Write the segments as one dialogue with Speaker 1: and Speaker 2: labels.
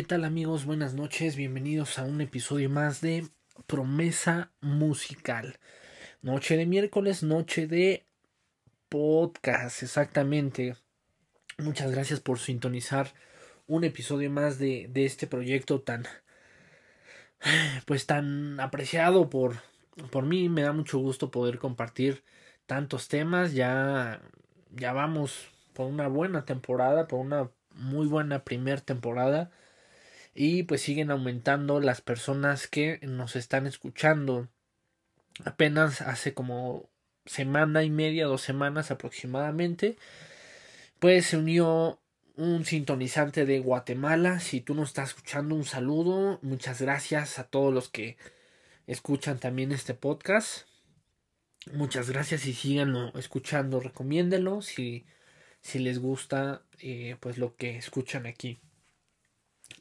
Speaker 1: ¿qué tal amigos? Buenas noches, bienvenidos a un episodio más de Promesa Musical. Noche de miércoles, noche de podcast, exactamente. Muchas gracias por sintonizar un episodio más de, de este proyecto tan, pues tan apreciado por, por mí. Me da mucho gusto poder compartir tantos temas. Ya, ya vamos por una buena temporada, por una muy buena primera temporada y pues siguen aumentando las personas que nos están escuchando. Apenas hace como semana y media, dos semanas aproximadamente, pues se unió un sintonizante de Guatemala. Si tú nos estás escuchando, un saludo. Muchas gracias a todos los que escuchan también este podcast. Muchas gracias y síganlo escuchando. Recomiéndenlo si, si les gusta eh, pues lo que escuchan aquí.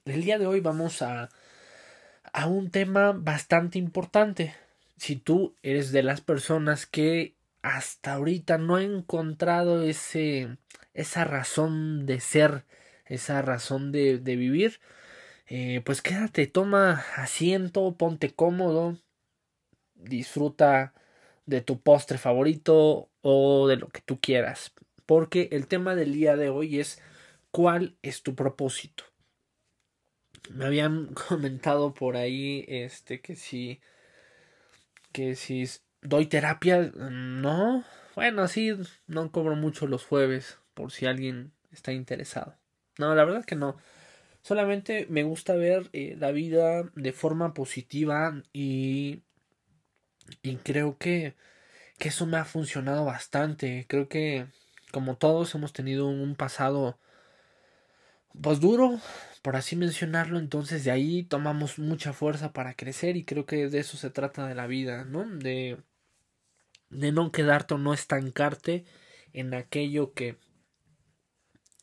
Speaker 1: El día de hoy vamos a, a un tema bastante importante. Si tú eres de las personas que hasta ahorita no ha encontrado ese, esa razón de ser, esa razón de, de vivir, eh, pues quédate, toma asiento, ponte cómodo, disfruta de tu postre favorito o de lo que tú quieras. Porque el tema del día de hoy es ¿cuál es tu propósito? Me habían comentado por ahí este que si que si doy terapia no bueno sí no cobro mucho los jueves por si alguien está interesado. No la verdad que no. Solamente me gusta ver eh, la vida de forma positiva y y creo que que eso me ha funcionado bastante. Creo que como todos hemos tenido un pasado pues duro por así mencionarlo, entonces de ahí tomamos mucha fuerza para crecer y creo que de eso se trata de la vida, ¿no? De, de no quedarte o no estancarte en aquello que,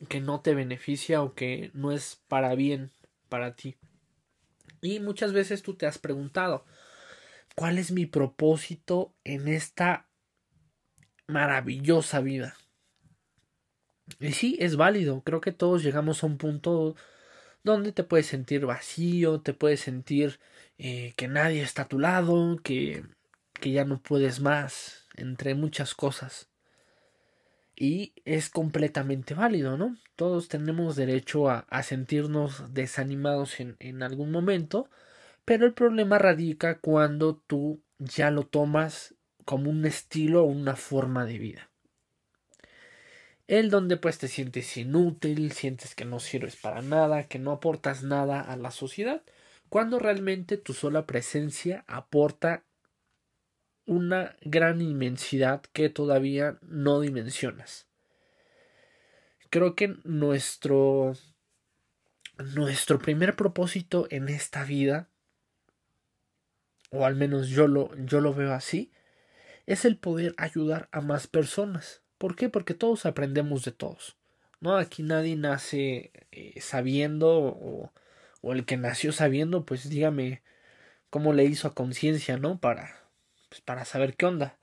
Speaker 1: que no te beneficia o que no es para bien para ti. Y muchas veces tú te has preguntado, ¿cuál es mi propósito en esta maravillosa vida? Y sí, es válido, creo que todos llegamos a un punto donde te puedes sentir vacío, te puedes sentir eh, que nadie está a tu lado, que, que ya no puedes más, entre muchas cosas. Y es completamente válido, ¿no? Todos tenemos derecho a, a sentirnos desanimados en, en algún momento, pero el problema radica cuando tú ya lo tomas como un estilo o una forma de vida el donde pues te sientes inútil, sientes que no sirves para nada, que no aportas nada a la sociedad, cuando realmente tu sola presencia aporta una gran inmensidad que todavía no dimensionas. Creo que nuestro nuestro primer propósito en esta vida o al menos yo lo yo lo veo así es el poder ayudar a más personas ¿Por qué? Porque todos aprendemos de todos. ¿no? Aquí nadie nace eh, sabiendo o, el que nació sabiendo, pues dígame cómo le hizo a conciencia, ¿no? Para, pues, para saber qué onda.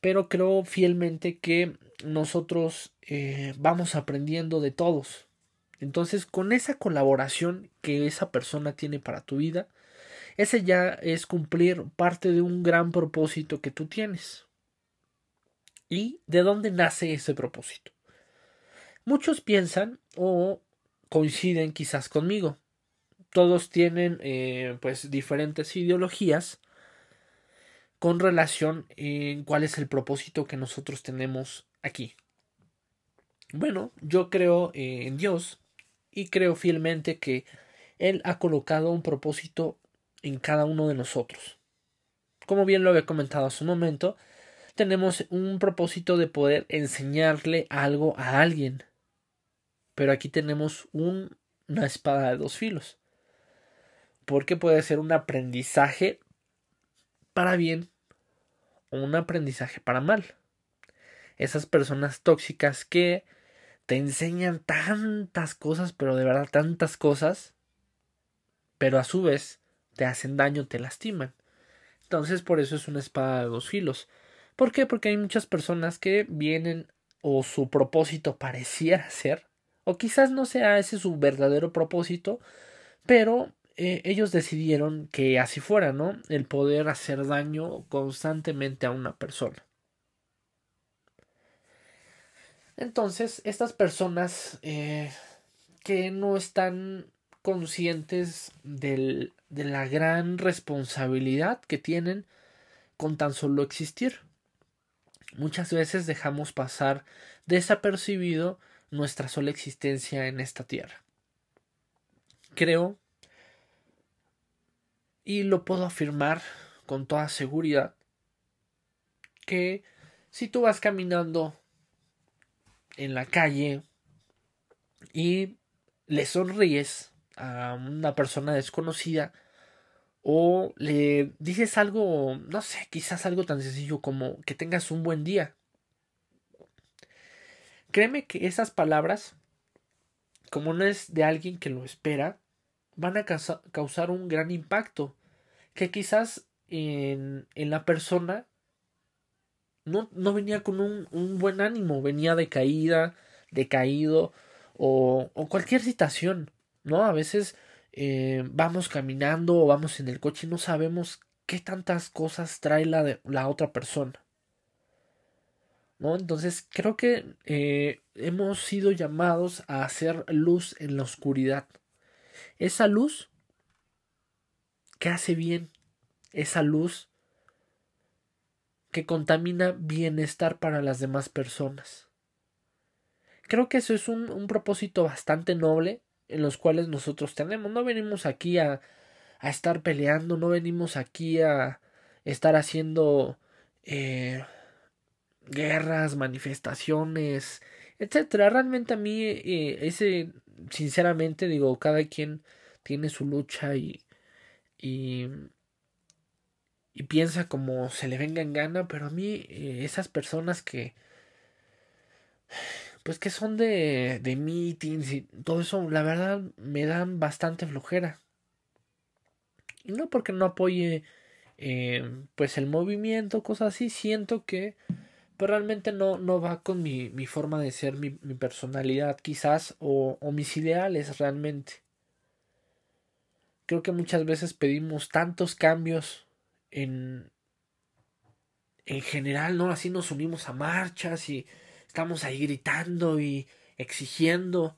Speaker 1: Pero creo fielmente que nosotros eh, vamos aprendiendo de todos. Entonces, con esa colaboración que esa persona tiene para tu vida, ese ya es cumplir parte de un gran propósito que tú tienes. ¿Y de dónde nace ese propósito? Muchos piensan o coinciden quizás conmigo. Todos tienen eh, pues diferentes ideologías con relación en cuál es el propósito que nosotros tenemos aquí. Bueno, yo creo en Dios y creo fielmente que Él ha colocado un propósito en cada uno de nosotros. Como bien lo había comentado hace un momento, tenemos un propósito de poder enseñarle algo a alguien. Pero aquí tenemos un, una espada de dos filos. Porque puede ser un aprendizaje para bien o un aprendizaje para mal. Esas personas tóxicas que te enseñan tantas cosas, pero de verdad tantas cosas, pero a su vez te hacen daño, te lastiman. Entonces por eso es una espada de dos filos. ¿Por qué? Porque hay muchas personas que vienen o su propósito pareciera ser, o quizás no sea ese su verdadero propósito, pero eh, ellos decidieron que así fuera, ¿no? El poder hacer daño constantemente a una persona. Entonces, estas personas eh, que no están conscientes del, de la gran responsabilidad que tienen con tan solo existir. Muchas veces dejamos pasar desapercibido nuestra sola existencia en esta tierra. Creo, y lo puedo afirmar con toda seguridad, que si tú vas caminando en la calle y le sonríes a una persona desconocida o le dices algo, no sé, quizás algo tan sencillo como que tengas un buen día. Créeme que esas palabras, como no es de alguien que lo espera, van a causar un gran impacto que quizás en, en la persona no, no venía con un, un, buen ánimo, venía decaída, decaído o, o cualquier situación, ¿no? A veces eh, vamos caminando o vamos en el coche y no sabemos qué tantas cosas trae la, la otra persona. ¿No? Entonces creo que eh, hemos sido llamados a hacer luz en la oscuridad. Esa luz que hace bien, esa luz que contamina bienestar para las demás personas. Creo que eso es un, un propósito bastante noble en los cuales nosotros tenemos. No venimos aquí a, a estar peleando, no venimos aquí a estar haciendo eh, guerras, manifestaciones, etcétera. Realmente a mí eh, ese, sinceramente digo, cada quien tiene su lucha y, y y piensa como se le venga en gana, pero a mí eh, esas personas que pues que son de, de meetings y todo eso, la verdad me dan bastante flojera. Y no porque no apoye eh, pues el movimiento, cosas así, siento que pero pues, realmente no, no va con mi, mi forma de ser, mi, personalidad quizás, o, o mis ideales realmente. Creo que muchas veces pedimos tantos cambios en, en general, ¿no? Así nos unimos a marchas y estamos ahí gritando y exigiendo,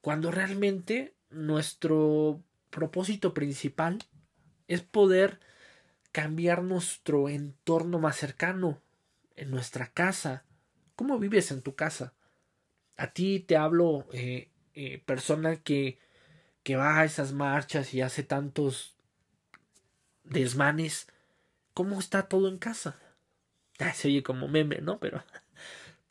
Speaker 1: cuando realmente nuestro propósito principal es poder cambiar nuestro entorno más cercano, en nuestra casa. ¿Cómo vives en tu casa? A ti te hablo, eh, eh, persona que, que va a esas marchas y hace tantos desmanes, ¿cómo está todo en casa? Ah, se oye como meme, ¿no? Pero,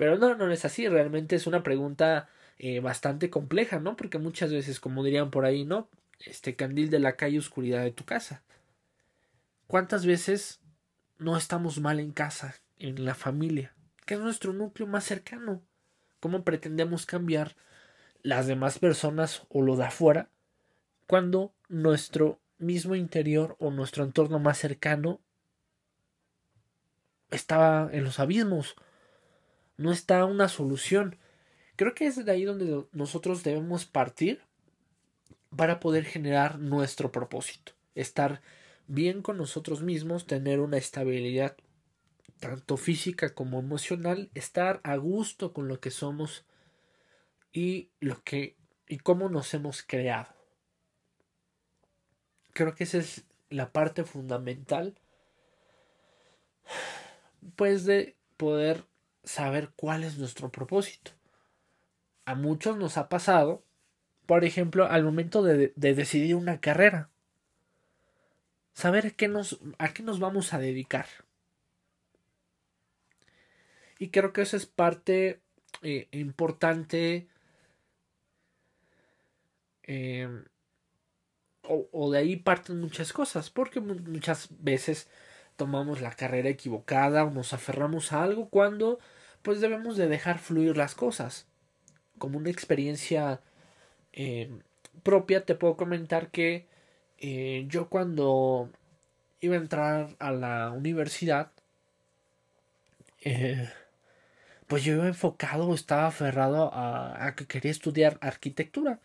Speaker 1: pero no, no es así, realmente es una pregunta eh, bastante compleja, ¿no? Porque muchas veces, como dirían por ahí, ¿no? Este candil de la calle, oscuridad de tu casa. ¿Cuántas veces no estamos mal en casa, en la familia, que es nuestro núcleo más cercano? ¿Cómo pretendemos cambiar las demás personas o lo de afuera cuando nuestro mismo interior o nuestro entorno más cercano estaba en los abismos. No está una solución. Creo que es de ahí donde nosotros debemos partir para poder generar nuestro propósito. Estar bien con nosotros mismos, tener una estabilidad tanto física como emocional, estar a gusto con lo que somos y lo que y cómo nos hemos creado. Creo que esa es la parte fundamental pues de poder saber cuál es nuestro propósito. A muchos nos ha pasado, por ejemplo, al momento de, de decidir una carrera. Saber a qué, nos, a qué nos vamos a dedicar. Y creo que eso es parte eh, importante eh, o, o, de ahí parten muchas cosas, porque muchas veces tomamos la carrera equivocada o nos aferramos a algo cuando pues debemos de dejar fluir las cosas. Como una experiencia eh, propia te puedo comentar que eh, yo cuando iba a entrar a la universidad eh, pues yo iba enfocado, estaba aferrado a, a que quería estudiar arquitectura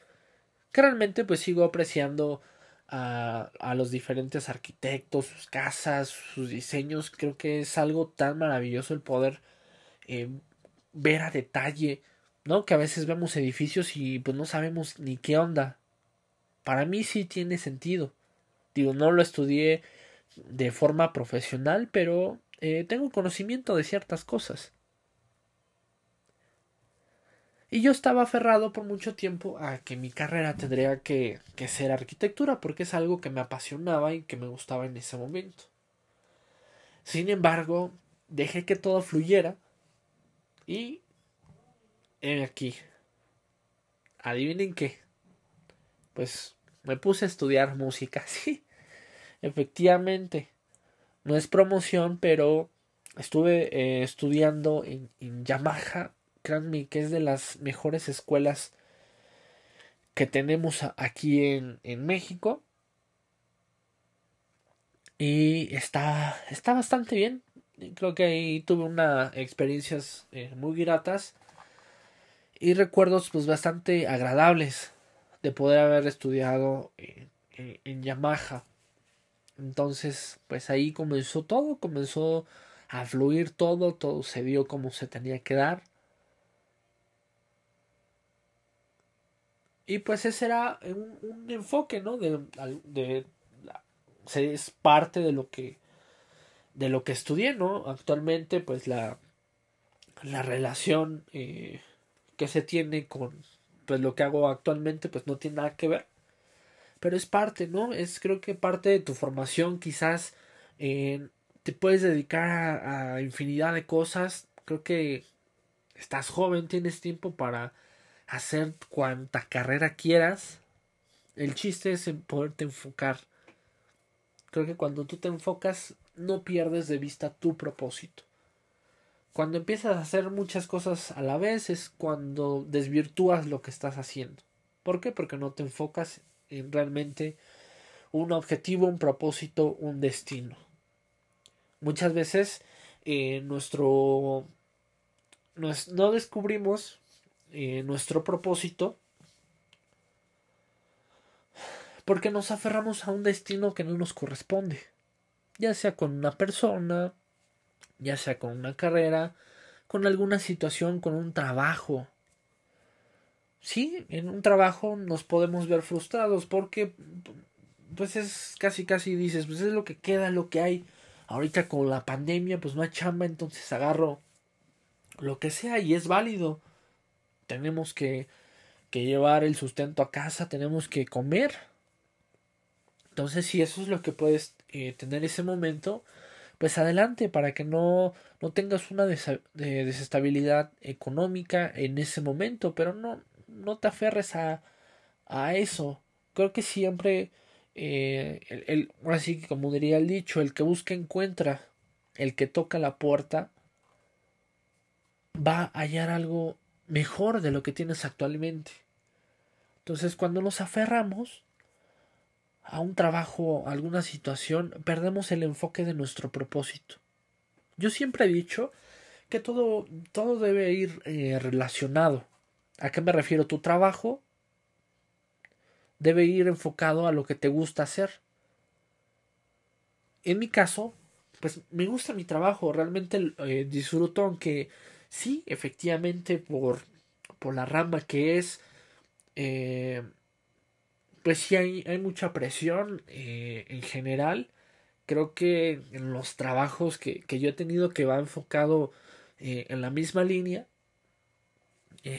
Speaker 1: que realmente pues sigo apreciando a, a los diferentes arquitectos, sus casas, sus diseños. Creo que es algo tan maravilloso el poder eh, ver a detalle, ¿no? Que a veces vemos edificios y pues no sabemos ni qué onda. Para mí sí tiene sentido. Digo, no lo estudié de forma profesional, pero eh, tengo conocimiento de ciertas cosas. Y yo estaba aferrado por mucho tiempo a que mi carrera tendría que, que, ser arquitectura, porque es algo que me apasionaba y que me gustaba en ese momento. Sin embargo, dejé que todo fluyera y he aquí. Adivinen qué. Pues me puse a estudiar música, sí. Efectivamente. No es promoción, pero estuve eh, estudiando en, en Yamaha que es de las mejores escuelas que tenemos aquí en, en México. Y está, está bastante bien. Creo que ahí tuve unas experiencias eh, muy gratas y recuerdos pues bastante agradables de poder haber estudiado en Yamaha. Entonces, pues ahí comenzó todo, comenzó a fluir todo, todo se dio como se tenía que dar. Y pues ese era un, enfoque, ¿no? De, de, es parte de lo que de lo que estudié, ¿no? Actualmente, pues la, la relación eh, que se tiene con pues lo que hago actualmente, pues no tiene nada que ver. Pero es parte, ¿no? Es creo que parte de tu formación, quizás eh, te puedes dedicar a, a infinidad de cosas. Creo que estás joven, tienes tiempo para hacer cuanta carrera quieras. El chiste es en poderte enfocar. Creo que cuando tú te enfocas no pierdes de vista tu propósito. Cuando empiezas a hacer muchas cosas a la vez es cuando desvirtúas lo que estás haciendo. ¿Por qué? Porque no te enfocas en realmente un objetivo, un propósito, un destino. Muchas veces eh, nuestro no descubrimos eh, nuestro propósito porque nos aferramos a un destino que no nos corresponde, ya sea con una persona, ya sea con una carrera, con alguna situación, con un trabajo. Sí, en un trabajo nos podemos ver frustrados porque pues es casi casi dices, pues es lo que queda, lo que hay. Ahorita con la pandemia pues no hay chamba, entonces agarro lo que sea y es válido tenemos que, que llevar el sustento a casa, tenemos que comer. Entonces, si eso es lo que puedes eh, tener ese momento, pues adelante para que no, no tengas una desestabilidad económica en ese momento, pero no, no te aferres a, a eso. Creo que siempre, eh, el, así como diría el dicho, el que busca encuentra, el que toca la puerta va a hallar algo mejor de lo que tienes actualmente. Entonces, cuando nos aferramos a un trabajo, a alguna situación, perdemos el enfoque de nuestro propósito. Yo siempre he dicho que todo, todo debe ir eh, relacionado. ¿A qué me refiero? Tu trabajo debe ir enfocado a lo que te gusta hacer. En mi caso, pues me gusta mi trabajo, realmente eh, disfruto, aunque Sí, efectivamente, por, por la rama que es, eh, pues sí hay, hay mucha presión eh, en general. Creo que en los trabajos que, que yo he tenido que va enfocado eh, en la misma línea,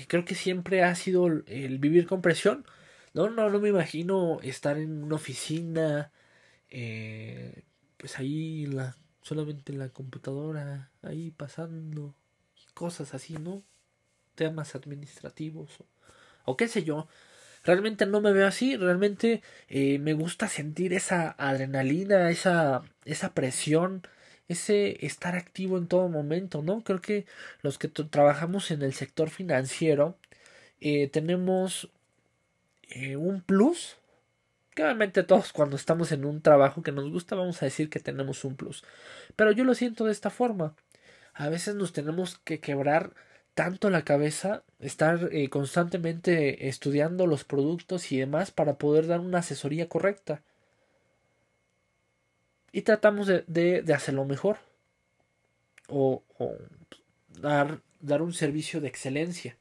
Speaker 1: creo que siempre ha sido el, vivir con presión. No, no, no me imagino estar en una oficina, pues ahí la, solamente en la computadora, ahí pasando cosas así, ¿no? Temas administrativos o, qué sé yo. Realmente no me veo así, realmente eh, me gusta sentir esa adrenalina, esa, esa presión, ese estar activo en todo momento, ¿no? Creo que los que trabajamos en el sector financiero eh, tenemos eh, un plus, que obviamente todos cuando estamos en un trabajo que nos gusta vamos a decir que tenemos un plus, pero yo lo siento de esta forma a veces nos tenemos que quebrar tanto la cabeza, estar eh, constantemente estudiando los productos y demás para poder dar una asesoría correcta. Y tratamos de, de, hacerlo mejor. O, o dar, dar un servicio de excelencia.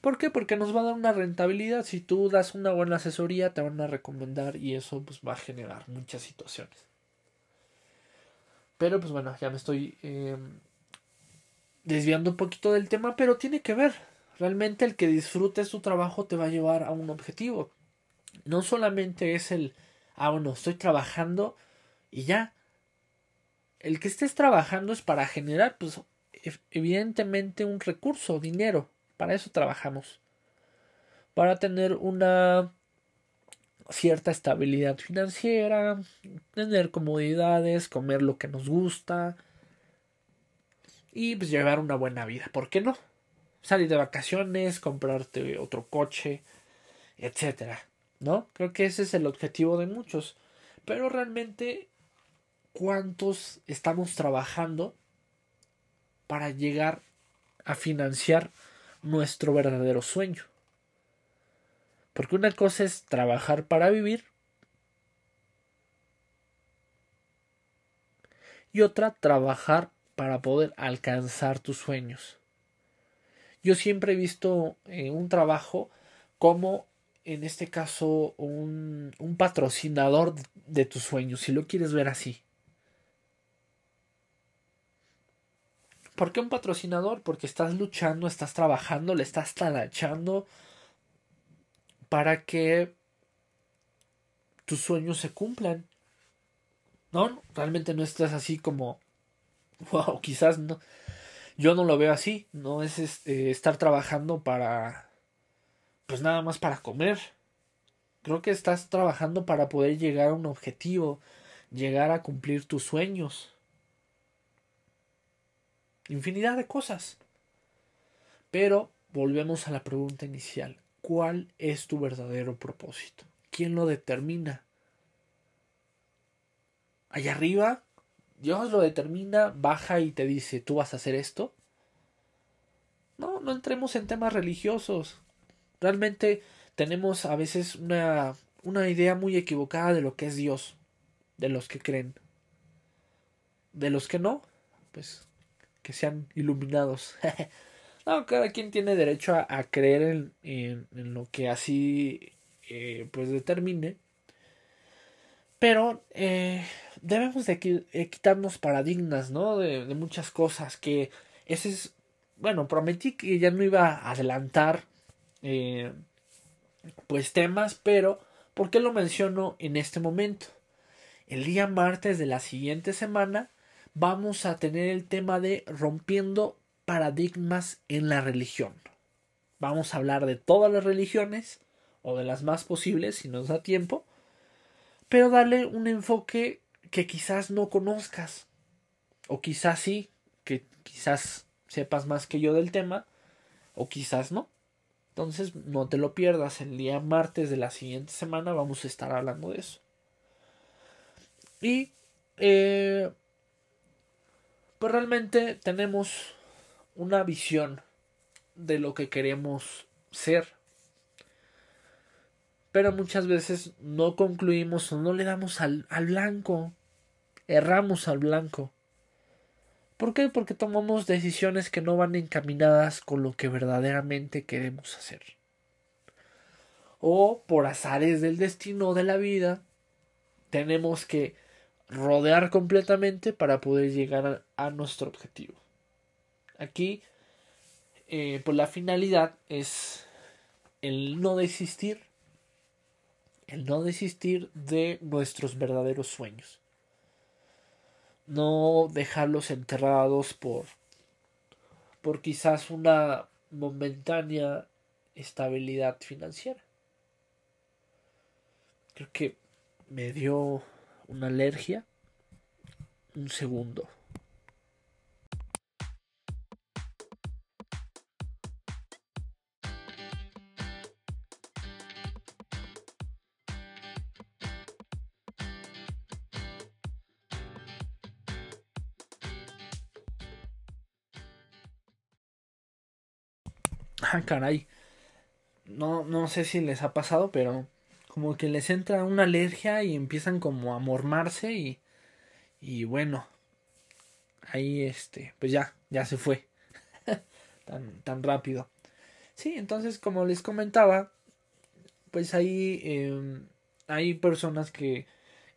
Speaker 1: ¿Por qué? Porque nos va a dar una rentabilidad. Si tú das una buena asesoría, te van a recomendar y eso pues, va a generar muchas situaciones. Pero pues bueno, ya me estoy eh, desviando un poquito del tema, pero tiene que ver. Realmente el que disfrutes tu trabajo te va a llevar a un objetivo. No solamente es el, ah, bueno, estoy trabajando y ya. El que estés trabajando es para generar, pues, evidentemente un recurso, dinero. Para eso trabajamos. Para tener una cierta estabilidad financiera, tener comodidades, comer lo que nos gusta y pues llevar una buena vida. ¿Por qué no? Salir de vacaciones, comprarte otro coche, etcétera. ¿No? Creo que ese es el objetivo de muchos. Pero realmente, ¿cuántos estamos trabajando para llegar a financiar nuestro verdadero sueño? Porque una cosa es trabajar para vivir y otra trabajar para poder alcanzar tus sueños. Yo siempre he visto eh, un trabajo como en este caso un, un patrocinador de tus sueños, si lo quieres ver así. ¿Por qué un patrocinador? Porque estás luchando, estás trabajando, le estás talachando para que tus sueños se cumplan. No, realmente no estás así como, wow, quizás no. Yo no lo veo así, no es este, estar trabajando para, pues nada más para comer. Creo que estás trabajando para poder llegar a un objetivo, llegar a cumplir tus sueños. Infinidad de cosas. Pero volvemos a la pregunta inicial cuál es tu verdadero propósito. ¿Quién lo determina? Allá arriba, Dios lo determina, baja y te dice, tú vas a hacer esto. No, no entremos en temas religiosos. Realmente tenemos a veces una, una idea muy equivocada de lo que es Dios, de los que creen. De los que no, pues que sean iluminados. No, cada quien tiene derecho a, creer en, lo que así eh, pues determine. Pero eh, debemos de eh, quitarnos paradigmas, ¿no? De, muchas cosas que ese es... Bueno, prometí que ya no iba a adelantar pues temas, pero ¿por qué lo menciono en este momento? El día martes de la siguiente semana vamos a tener el tema de rompiendo paradigmas en la religión. Vamos a hablar de todas las religiones, o de las más posibles si nos da tiempo, pero darle un enfoque que quizás no conozcas, o quizás sí, que quizás sepas más que yo del tema, o quizás no. Entonces no te lo pierdas, el día martes de la siguiente semana vamos a estar hablando de eso. Y eh, pues realmente tenemos una visión de lo que queremos ser. Pero muchas veces no concluimos o no le damos al, blanco. Erramos al blanco. ¿Por qué? Porque tomamos decisiones que no van encaminadas con lo que verdaderamente queremos hacer. O por azares del destino de la vida, tenemos que rodear completamente para poder llegar a nuestro objetivo. Aquí, eh, pues la finalidad es el no desistir, el no desistir de nuestros verdaderos sueños. No dejarlos enterrados por, por quizás una momentánea estabilidad financiera. Creo que me dio una alergia. Un segundo. Ah, caray. No, no sé si les ha pasado, pero como que les entra una alergia y empiezan como a mormarse y, y bueno, ahí este, pues ya, ya se fue. tan, tan rápido. Sí, entonces como les comentaba, pues ahí em, hay personas que,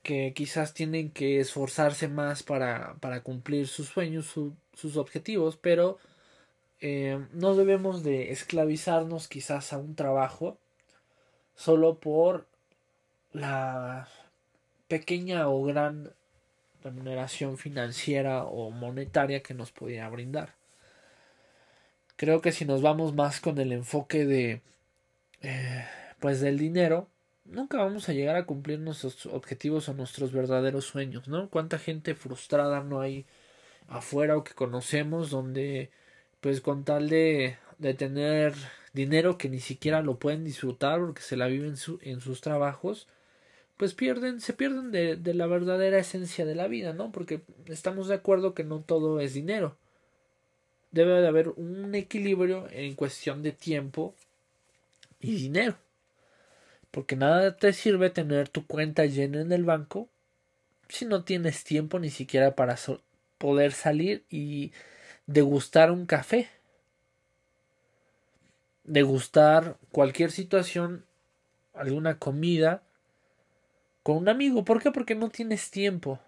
Speaker 1: que quizás tienen que esforzarse más para, para cumplir sus sueños, sus objetivos, pero em, no debemos de esclavizarnos quizás a un trabajo solo por la pequeña o gran remuneración financiera o monetaria que nos pudiera brindar. Creo que si nos vamos más con el enfoque de eh, pues del dinero, nunca vamos a llegar a cumplir nuestros objetivos o nuestros verdaderos sueños, ¿no? Cuánta gente frustrada no hay afuera o que conocemos donde pues con tal de, de tener dinero que ni siquiera lo pueden disfrutar porque se la viven en sus trabajos, pues pierden, se pierden de, de, la verdadera esencia de la vida, ¿no? Porque estamos de acuerdo que no todo es dinero. Debe de haber un equilibrio en cuestión de tiempo y dinero. Porque nada te sirve tener tu cuenta llena en el banco si no tienes tiempo ni siquiera para poder salir y degustar un café. Degustar cualquier situación, alguna comida con un amigo. ¿Por qué? Porque no tienes tiempo.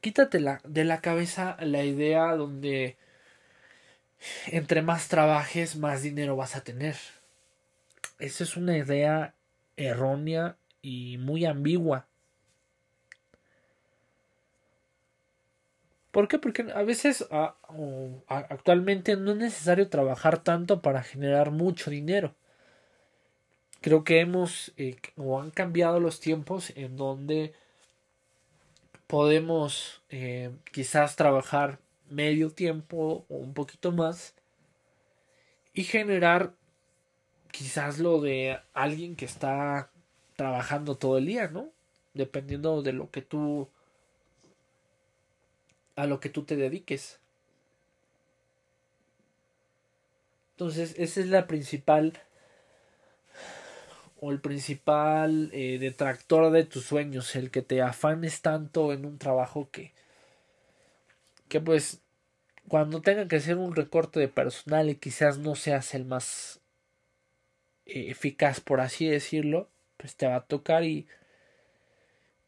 Speaker 1: Quítate de la cabeza la idea donde entre más trabajes, más dinero vas a tener. Esa es una idea errónea y muy ambigua. ¿Por qué? Porque a veces actualmente no es necesario trabajar tanto para generar mucho dinero. Creo que hemos eh, o han cambiado los tiempos en donde podemos eh, quizás trabajar medio tiempo o un poquito más y generar quizás lo de alguien que está trabajando todo el día, ¿no? Dependiendo de lo que tú a lo que tú te dediques. Entonces, esa es la principal o el principal eh, detractor de tus sueños, el que te afanes tanto en un trabajo que que pues cuando tenga que hacer un recorte de personal y quizás no seas el más eh, eficaz por así decirlo, pues te va a tocar y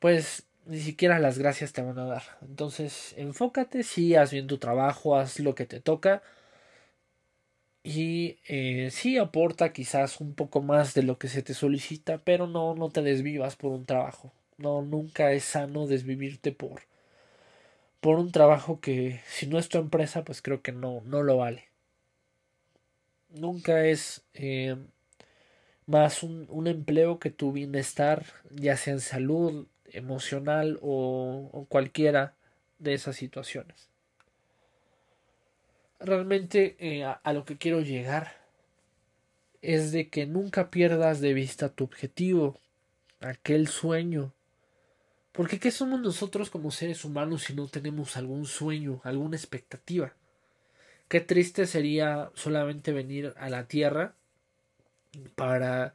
Speaker 1: pues ni siquiera las gracias te van a dar. Entonces, enfócate, sí, haz bien tu trabajo, haz lo que te toca. Y eh, sí aporta quizás un poco más de lo que se te solicita, pero no, no te desvivas por un trabajo. No, nunca es sano desvivirte por, por un trabajo que si no es tu empresa, pues creo que no, no lo vale. Nunca es eh, más un, un, empleo que tu bienestar, ya sea en salud, emocional o, cualquiera de esas situaciones. Realmente eh, a, a lo que quiero llegar es de que nunca pierdas de vista tu objetivo, aquel sueño porque ¿qué somos nosotros como seres humanos si no tenemos algún sueño, alguna expectativa? Qué triste sería solamente venir a la Tierra para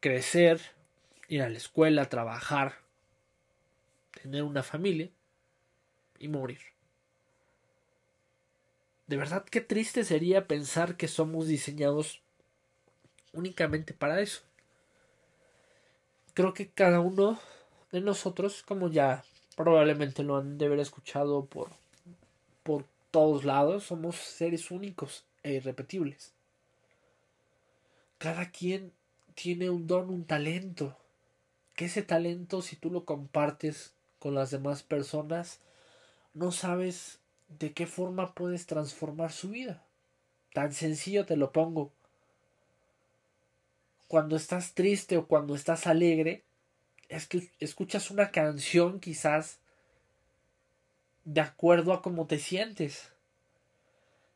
Speaker 1: crecer, ir a la escuela, trabajar, tener una familia y morir. De verdad, qué triste sería pensar que somos diseñados únicamente para eso creo que cada uno de nosotros, como ya probablemente lo han de haber escuchado por, por todos lados, somos seres únicos e irrepetibles. Cada quien tiene un don, un talento, que ese talento si tú lo compartes con las demás personas, no sabes de qué forma puedes transformar su vida. Tan sencillo te lo pongo cuando estás triste o cuando estás alegre, es que escuchas una canción quizás de acuerdo a cómo te sientes.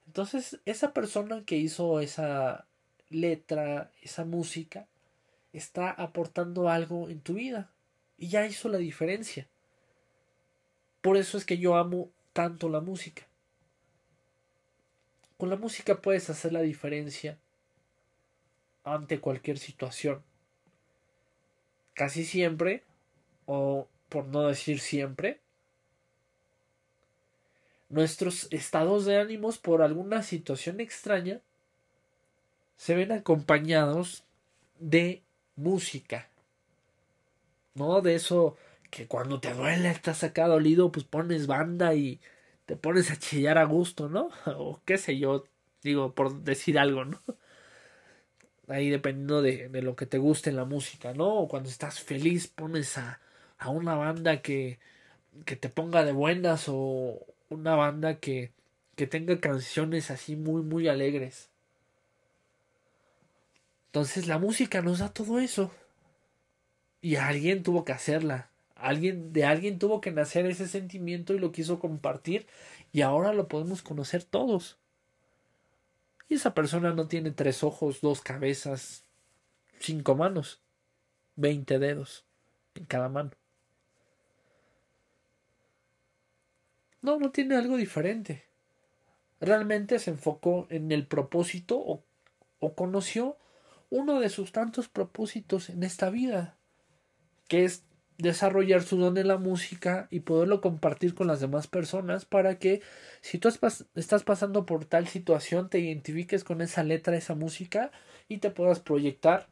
Speaker 1: Entonces, esa persona que hizo esa letra, esa música, está aportando algo en tu vida y ya hizo la diferencia. Por eso es que yo amo tanto la música. Con la música puedes hacer la diferencia ante cualquier situación. Casi siempre, o por no decir siempre, nuestros estados de ánimos por alguna situación extraña se ven acompañados de música. No de eso que cuando te duele, estás acá dolido, pues pones banda y te pones a chillar a gusto, ¿no? O qué sé yo, digo, por decir algo, ¿no? Ahí dependiendo de, de lo que te guste en la música, ¿no? O cuando estás feliz pones a, a una banda que, que te ponga de buenas o una banda que, que tenga canciones así muy, muy alegres. Entonces la música nos da todo eso. Y alguien tuvo que hacerla. Alguien, de alguien tuvo que nacer ese sentimiento y lo quiso compartir. Y ahora lo podemos conocer todos. Y esa persona no tiene tres ojos, dos cabezas, cinco manos, veinte dedos en cada mano. No, no tiene algo diferente. Realmente se enfocó en el propósito o, o conoció uno de sus tantos propósitos en esta vida, que es desarrollar su don en la música y poderlo compartir con las demás personas para que si tú estás pasando por tal situación te identifiques con esa letra, esa música y te puedas proyectar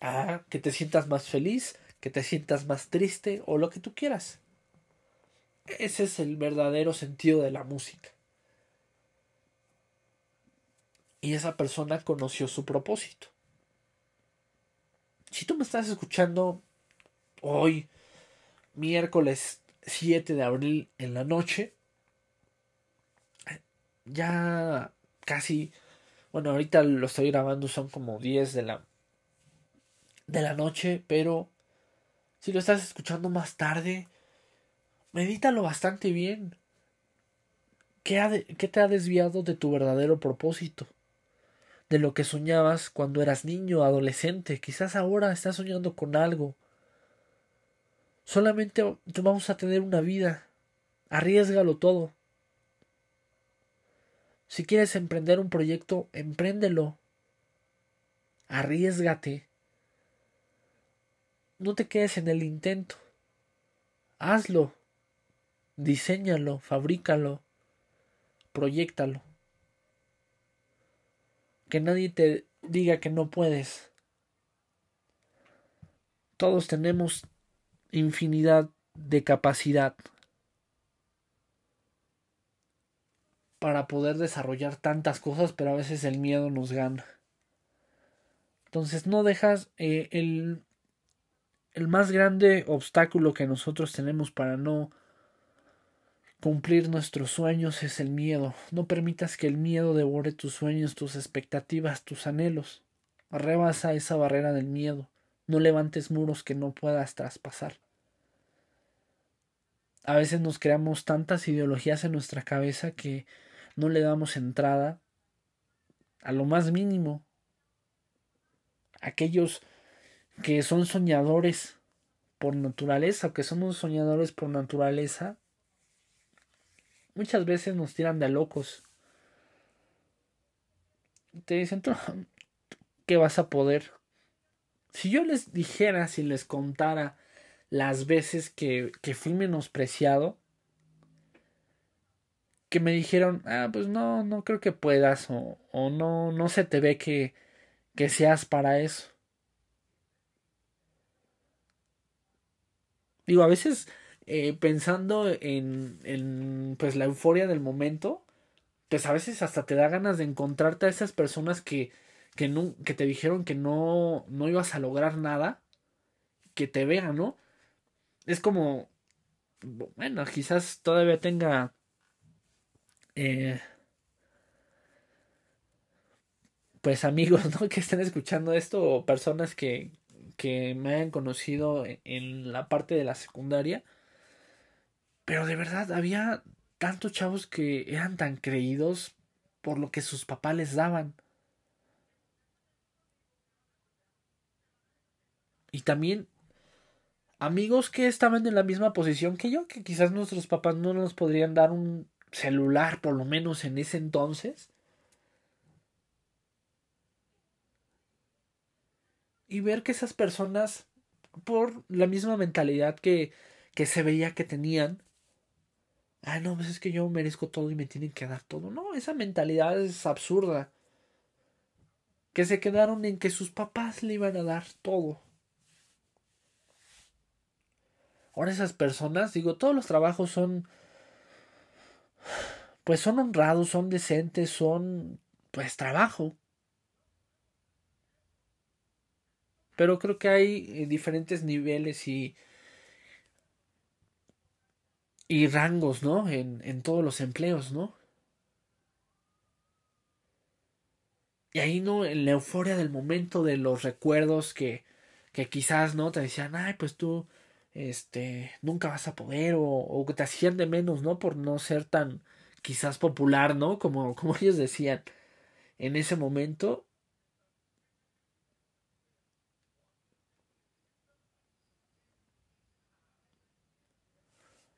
Speaker 1: a que te sientas más feliz, que te sientas más triste o lo que tú quieras. Ese es el verdadero sentido de la música. Y esa persona conoció su propósito. Si tú me estás escuchando hoy, miércoles 7 de abril en la noche, ya casi, bueno, ahorita lo estoy grabando, son como 10 de la, de la noche, pero si lo estás escuchando más tarde, medítalo bastante bien. ¿Qué, ¿Qué te ha desviado de tu verdadero propósito? De lo que soñabas cuando eras niño adolescente. Quizás ahora estás soñando con algo Solamente vamos a tener una vida. Arriesgalo todo. Si quieres emprender un proyecto, empréndelo. Arriesgate. No te quedes en el intento. Hazlo. Diseñalo, fabrícalo, proyectalo. Que nadie te diga que no puedes. Todos tenemos infinidad de capacidad para poder desarrollar tantas cosas, pero a veces el miedo nos gana. Entonces no dejas eh, el, el más grande obstáculo que nosotros tenemos para no cumplir nuestros sueños es el miedo. No permitas que el miedo devore tus sueños, tus expectativas, tus anhelos. Rebasa esa barrera del miedo. No levantes muros que no puedas traspasar. A veces nos creamos tantas ideologías en nuestra cabeza que no le damos entrada a lo más mínimo. Aquellos que son soñadores por naturaleza o que somos soñadores por naturaleza, muchas veces nos tiran de locos. Te dicen, ¿qué vas a poder? Si yo les dijera, si les contara las veces que, que fui menospreciado, que me dijeron, ah, pues no, no creo que puedas, o, o no, no se te ve que, que seas para eso. Digo, a veces eh, pensando en, en pues la euforia del momento, pues a veces hasta te da ganas de encontrarte a esas personas que, que, no, que te dijeron que no, no ibas a lograr nada, que te vean, ¿no? es como, bueno, quizás todavía tenga... Eh, pues amigos, ¿no? Que estén escuchando esto o personas que, que me hayan conocido en la parte de la secundaria. Pero de verdad, había tantos chavos que eran tan creídos por lo que sus papás les daban. Y también amigos que estaban en la misma posición que yo, que quizás nuestros papás no nos podrían dar un celular, por lo menos en ese entonces. Y ver que esas personas, por la misma mentalidad que, que se veía que tenían, ah, no, pues es que yo merezco todo y me tienen que dar todo. No, esa mentalidad es absurda. Que se quedaron en que sus papás le iban a dar todo. Ahora esas personas, digo, todos los trabajos son, pues son honrados, son decentes, son, pues trabajo. Pero creo que hay eh, diferentes niveles y, y rangos, ¿no? En, en todos los empleos, ¿no? Y ahí, ¿no? En la euforia del momento, de los recuerdos que, que quizás, ¿no? Te decían, ay, pues tú este, nunca vas a poder o, o te hacían menos, ¿no? Por no ser tan quizás popular, ¿no? Como, como ellos decían en ese momento.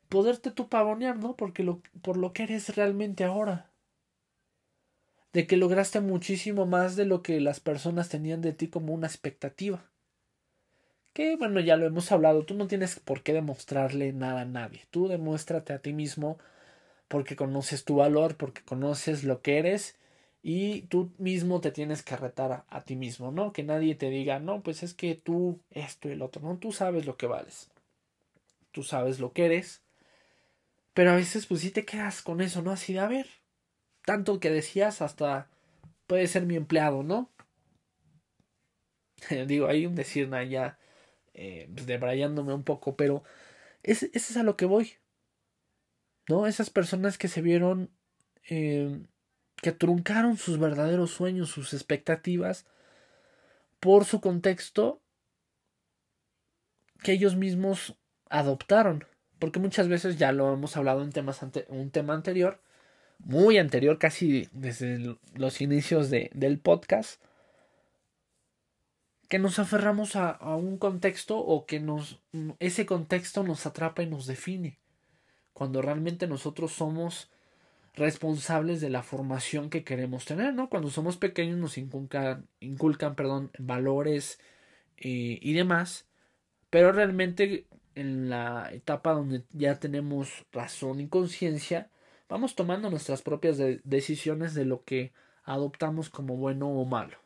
Speaker 1: Poderte tú pavonear, ¿no? Porque lo, por lo que eres realmente ahora. De que lograste muchísimo más de lo que las personas tenían de ti como una expectativa que bueno, ya lo hemos hablado, tú no tienes por qué demostrarle nada a nadie, tú demuéstrate a ti mismo porque conoces tu valor, porque conoces lo que eres y tú mismo te tienes que retar a, ti mismo, ¿no? Que nadie te diga, no, pues es que tú esto y el otro, no, tú sabes lo que vales, tú sabes lo que eres, pero a veces pues sí te quedas con eso, ¿no? Así de, a ver, tanto que decías hasta puede ser mi empleado, ¿no? Digo, hay un decir, ya eh, pues, debrayándome un poco, pero es, es a lo que voy. ¿No? Esas personas que se vieron, eh, que truncaron sus verdaderos sueños, sus expectativas, por su contexto que ellos mismos adoptaron. Porque muchas veces ya lo hemos hablado en temas ante, un tema anterior, muy anterior, casi desde los inicios de, del podcast, que nos aferramos a, a, un contexto o que nos ese contexto nos atrapa y nos define cuando realmente nosotros somos responsables de la formación que queremos tener no cuando somos pequeños nos inculcan inculcan perdón valores eh, y demás pero realmente en la etapa donde ya tenemos razón y conciencia vamos tomando nuestras propias de decisiones de lo que adoptamos como bueno o malo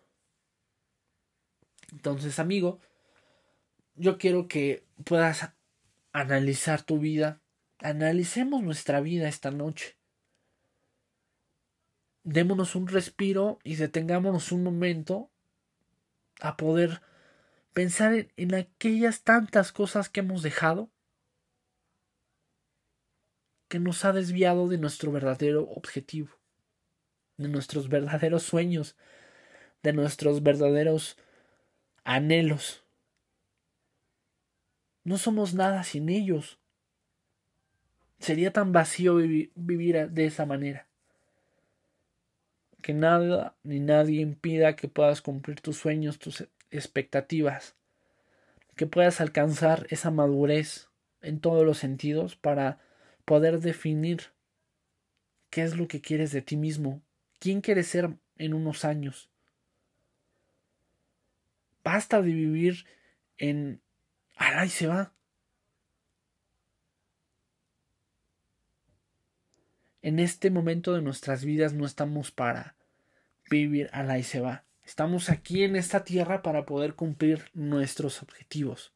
Speaker 1: entonces, amigo, yo quiero que puedas analizar tu vida. Analicemos nuestra vida esta noche. Démonos un respiro y detengámonos un momento a poder pensar en, aquellas tantas cosas que hemos dejado que nos ha desviado de nuestro verdadero objetivo, de nuestros verdaderos sueños, de nuestros verdaderos anhelos. No somos nada sin ellos. Sería tan vacío vivir de esa manera. Que nada ni nadie impida que puedas cumplir tus sueños, tus expectativas, que puedas alcanzar esa madurez en todos los sentidos para poder definir qué es lo que quieres de ti mismo, quién quieres ser en unos años, Basta de vivir en... ¡Ay, se va! En este momento de nuestras vidas no estamos para vivir al y se va. Estamos aquí en esta tierra para poder cumplir nuestros objetivos.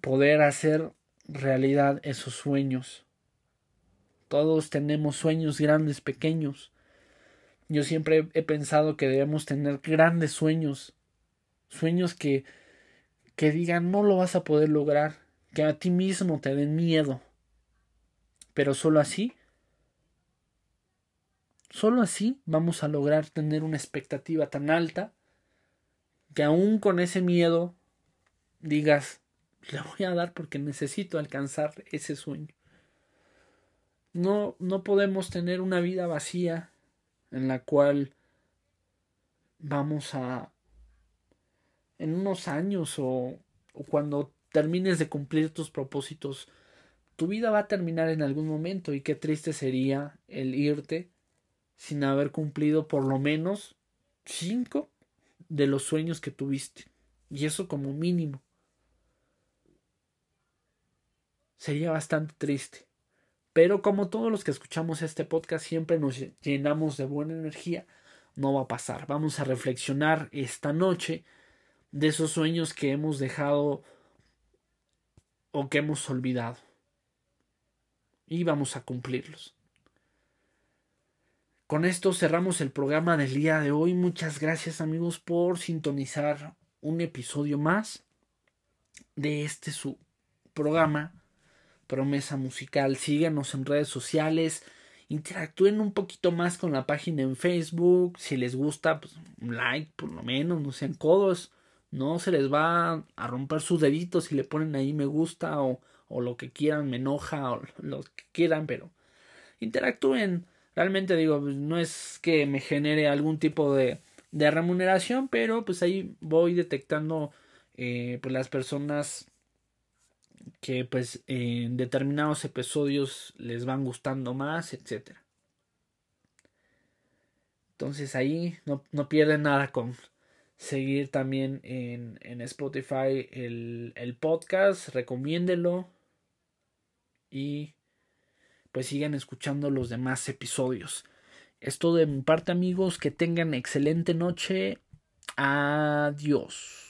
Speaker 1: Poder hacer realidad esos sueños. Todos tenemos sueños grandes, pequeños. Yo siempre he pensado que debemos tener grandes sueños, sueños que, que digan no lo vas a poder lograr, que a ti mismo te den miedo. Pero solo así, solo así vamos a lograr tener una expectativa tan alta que aún con ese miedo digas, le voy a dar porque necesito alcanzar ese sueño. No, no podemos tener una vida vacía en la cual vamos a en unos años o, o cuando termines de cumplir tus propósitos, tu vida va a terminar en algún momento y qué triste sería el irte sin haber cumplido por lo menos cinco de los sueños que tuviste. Y eso como mínimo. Sería bastante triste. Pero como todos los que escuchamos este podcast siempre nos llenamos de buena energía, no va a pasar. Vamos a reflexionar esta noche de esos sueños que hemos dejado o que hemos olvidado. Y vamos a cumplirlos. Con esto cerramos el programa del día de hoy. Muchas gracias amigos por sintonizar un episodio más de este su programa Promesa Musical. Síganos en redes sociales. Interactúen un poquito más con la página en Facebook. Si les gusta, pues un like por lo menos. No sean codos. No se les va a romper sus deditos si le ponen ahí me gusta o, o lo que quieran, me enoja o lo que quieran, pero interactúen. Realmente digo, pues, no es que me genere algún tipo de, de remuneración, pero pues ahí voy detectando eh, pues las personas que pues en determinados episodios les van gustando más, etcétera. Entonces ahí no, no pierden nada con seguir también en, en Spotify el, el podcast, recomiéndelo y pues sigan escuchando los demás episodios. Es todo de mi parte amigos, que tengan excelente noche. Adiós.